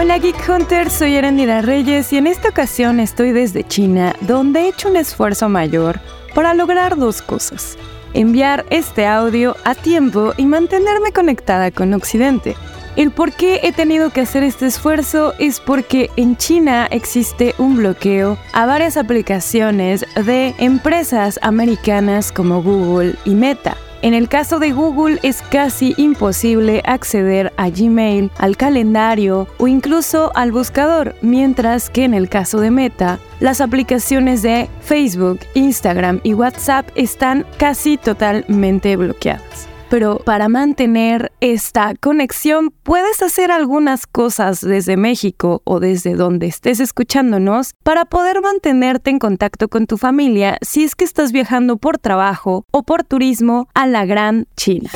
Hola Geek Hunter, soy Erendira Reyes y en esta ocasión estoy desde China, donde he hecho un esfuerzo mayor para lograr dos cosas. Enviar este audio a tiempo y mantenerme conectada con Occidente. El por qué he tenido que hacer este esfuerzo es porque en China existe un bloqueo a varias aplicaciones de empresas americanas como Google y Meta. En el caso de Google es casi imposible acceder a Gmail, al calendario o incluso al buscador, mientras que en el caso de Meta, las aplicaciones de Facebook, Instagram y WhatsApp están casi totalmente bloqueadas pero para mantener esta conexión puedes hacer algunas cosas desde México o desde donde estés escuchándonos para poder mantenerte en contacto con tu familia si es que estás viajando por trabajo o por turismo a la Gran China.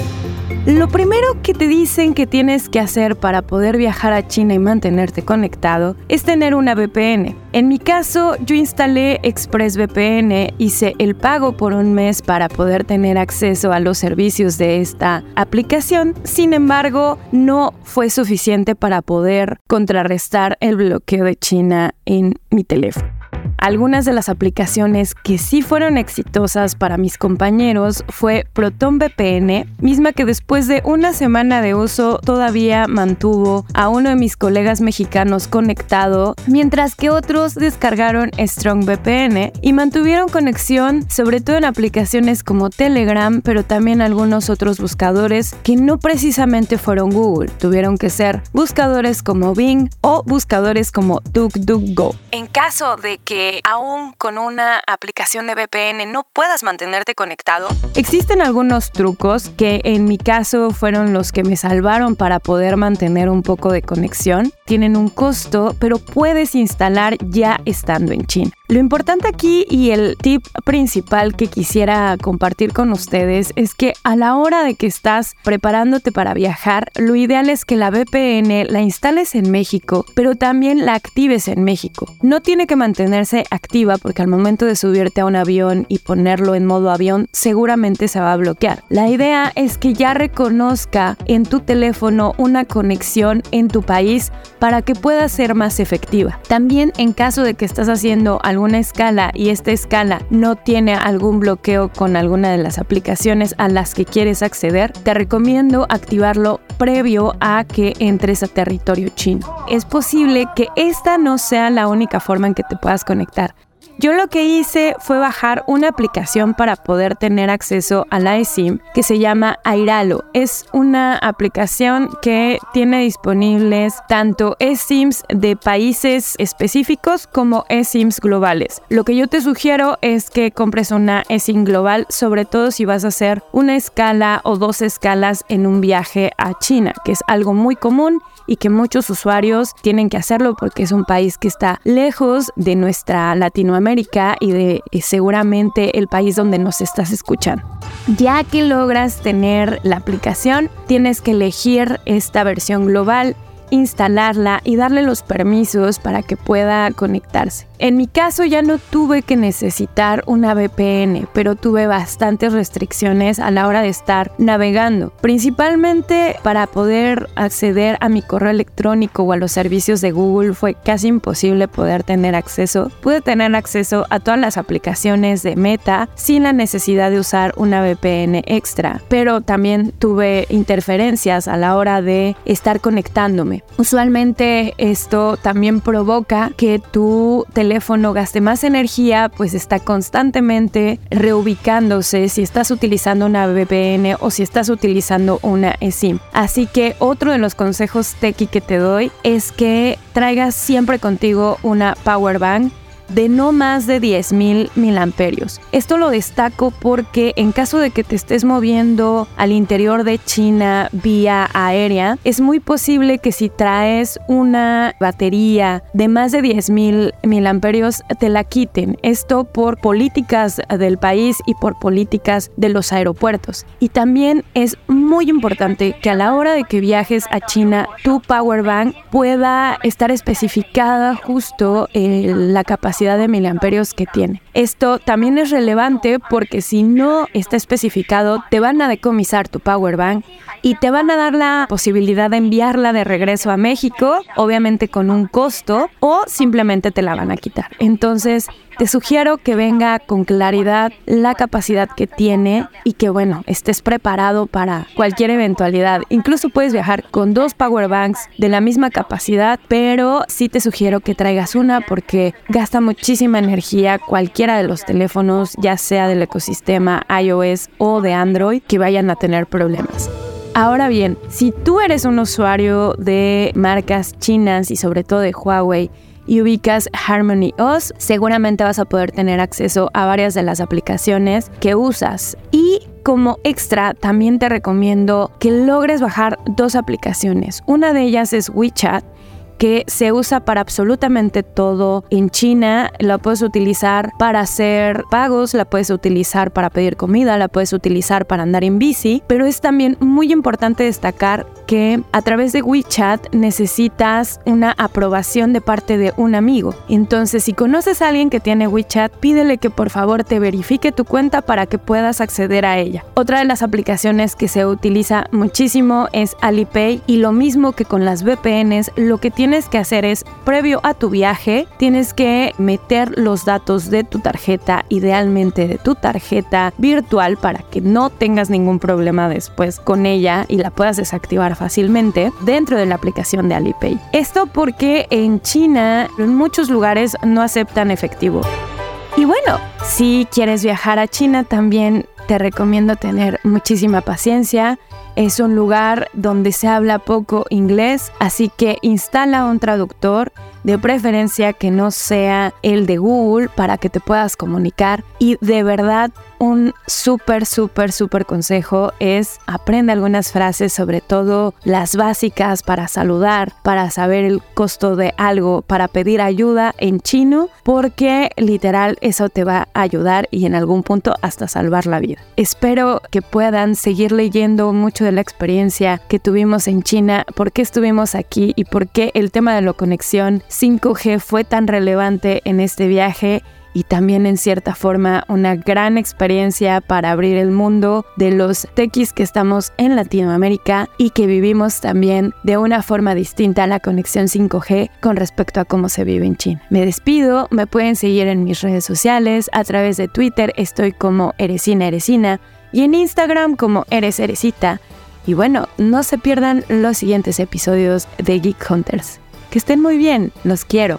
Lo primero que te dicen que tienes que hacer para poder viajar a China y mantenerte conectado es tener una VPN. En mi caso, yo instalé ExpressVPN, hice el pago por un mes para poder tener acceso a los servicios de esta aplicación. Sin embargo, no fue suficiente para poder contrarrestar el bloqueo de China en mi teléfono. Algunas de las aplicaciones que sí fueron exitosas para mis compañeros fue Proton VPN, misma que después de una semana de uso todavía mantuvo a uno de mis colegas mexicanos conectado, mientras que otros descargaron Strong VPN y mantuvieron conexión sobre todo en aplicaciones como Telegram, pero también algunos otros buscadores que no precisamente fueron Google, tuvieron que ser buscadores como Bing o buscadores como DuckDuckGo. En caso de que aún con una aplicación de VPN no puedas mantenerte conectado? Existen algunos trucos que en mi caso fueron los que me salvaron para poder mantener un poco de conexión. Tienen un costo, pero puedes instalar ya estando en China. Lo importante aquí y el tip principal que quisiera compartir con ustedes es que a la hora de que estás preparándote para viajar, lo ideal es que la VPN la instales en México, pero también la actives en México. No tiene que mantenerse activa porque al momento de subirte a un avión y ponerlo en modo avión, seguramente se va a bloquear. La idea es que ya reconozca en tu teléfono una conexión en tu país para que pueda ser más efectiva. También en caso de que estás haciendo algún una escala y esta escala no tiene algún bloqueo con alguna de las aplicaciones a las que quieres acceder, te recomiendo activarlo previo a que entres a territorio chino. Es posible que esta no sea la única forma en que te puedas conectar. Yo lo que hice fue bajar una aplicación para poder tener acceso a la eSIM que se llama Airalo. Es una aplicación que tiene disponibles tanto eSIMs de países específicos como eSIMs globales. Lo que yo te sugiero es que compres una eSIM global, sobre todo si vas a hacer una escala o dos escalas en un viaje a China, que es algo muy común y que muchos usuarios tienen que hacerlo porque es un país que está lejos de nuestra Latinoamérica y de eh, seguramente el país donde nos estás escuchando. Ya que logras tener la aplicación, tienes que elegir esta versión global instalarla y darle los permisos para que pueda conectarse. En mi caso ya no tuve que necesitar una VPN, pero tuve bastantes restricciones a la hora de estar navegando, principalmente para poder acceder a mi correo electrónico o a los servicios de Google fue casi imposible poder tener acceso. Pude tener acceso a todas las aplicaciones de Meta sin la necesidad de usar una VPN extra, pero también tuve interferencias a la hora de estar conectándome. Usualmente esto también provoca que tu teléfono gaste más energía, pues está constantemente reubicándose si estás utilizando una VPN o si estás utilizando una eSIM. Así que otro de los consejos tequi que te doy es que traigas siempre contigo una power bank de no más de 10.000 mil amperios. Esto lo destaco porque en caso de que te estés moviendo al interior de China vía aérea, es muy posible que si traes una batería de más de 10.000 mil amperios te la quiten. Esto por políticas del país y por políticas de los aeropuertos. Y también es muy importante que a la hora de que viajes a China, tu power bank pueda estar especificada justo en la capacidad de miliamperios que tiene. Esto también es relevante porque si no está especificado, te van a decomisar tu power bank y te van a dar la posibilidad de enviarla de regreso a México, obviamente con un costo, o simplemente te la van a quitar. Entonces, te sugiero que venga con claridad la capacidad que tiene y que, bueno, estés preparado para cualquier eventualidad. Incluso puedes viajar con dos power banks de la misma capacidad, pero sí te sugiero que traigas una porque gasta muchísima energía cualquiera de los teléfonos, ya sea del ecosistema iOS o de Android, que vayan a tener problemas. Ahora bien, si tú eres un usuario de marcas chinas y sobre todo de Huawei, y ubicas Harmony OS, seguramente vas a poder tener acceso a varias de las aplicaciones que usas. Y como extra, también te recomiendo que logres bajar dos aplicaciones. Una de ellas es WeChat que se usa para absolutamente todo en China. La puedes utilizar para hacer pagos, la puedes utilizar para pedir comida, la puedes utilizar para andar en bici, pero es también muy importante destacar que a través de WeChat necesitas una aprobación de parte de un amigo. Entonces, si conoces a alguien que tiene WeChat, pídele que por favor te verifique tu cuenta para que puedas acceder a ella. Otra de las aplicaciones que se utiliza muchísimo es Alipay y lo mismo que con las VPNs, lo que tiene tienes que hacer es, previo a tu viaje, tienes que meter los datos de tu tarjeta, idealmente de tu tarjeta virtual, para que no tengas ningún problema después con ella y la puedas desactivar fácilmente dentro de la aplicación de Alipay. Esto porque en China, en muchos lugares no aceptan efectivo. Y bueno, si quieres viajar a China también te recomiendo tener muchísima paciencia. Es un lugar donde se habla poco inglés, así que instala un traductor, de preferencia que no sea el de Google para que te puedas comunicar. Y de verdad un súper, súper, súper consejo es aprende algunas frases, sobre todo las básicas para saludar, para saber el costo de algo, para pedir ayuda en chino, porque literal eso te va a ayudar y en algún punto hasta salvar la vida. Espero que puedan seguir leyendo mucho de la experiencia que tuvimos en China, por qué estuvimos aquí y por qué el tema de la conexión 5G fue tan relevante en este viaje y también en cierta forma una gran experiencia para abrir el mundo de los tequis que estamos en Latinoamérica y que vivimos también de una forma distinta a la conexión 5G con respecto a cómo se vive en China. Me despido, me pueden seguir en mis redes sociales, a través de Twitter estoy como Eresina Eresina y en Instagram como Eres Eresita. Y bueno, no se pierdan los siguientes episodios de Geek Hunters. Que estén muy bien, los quiero.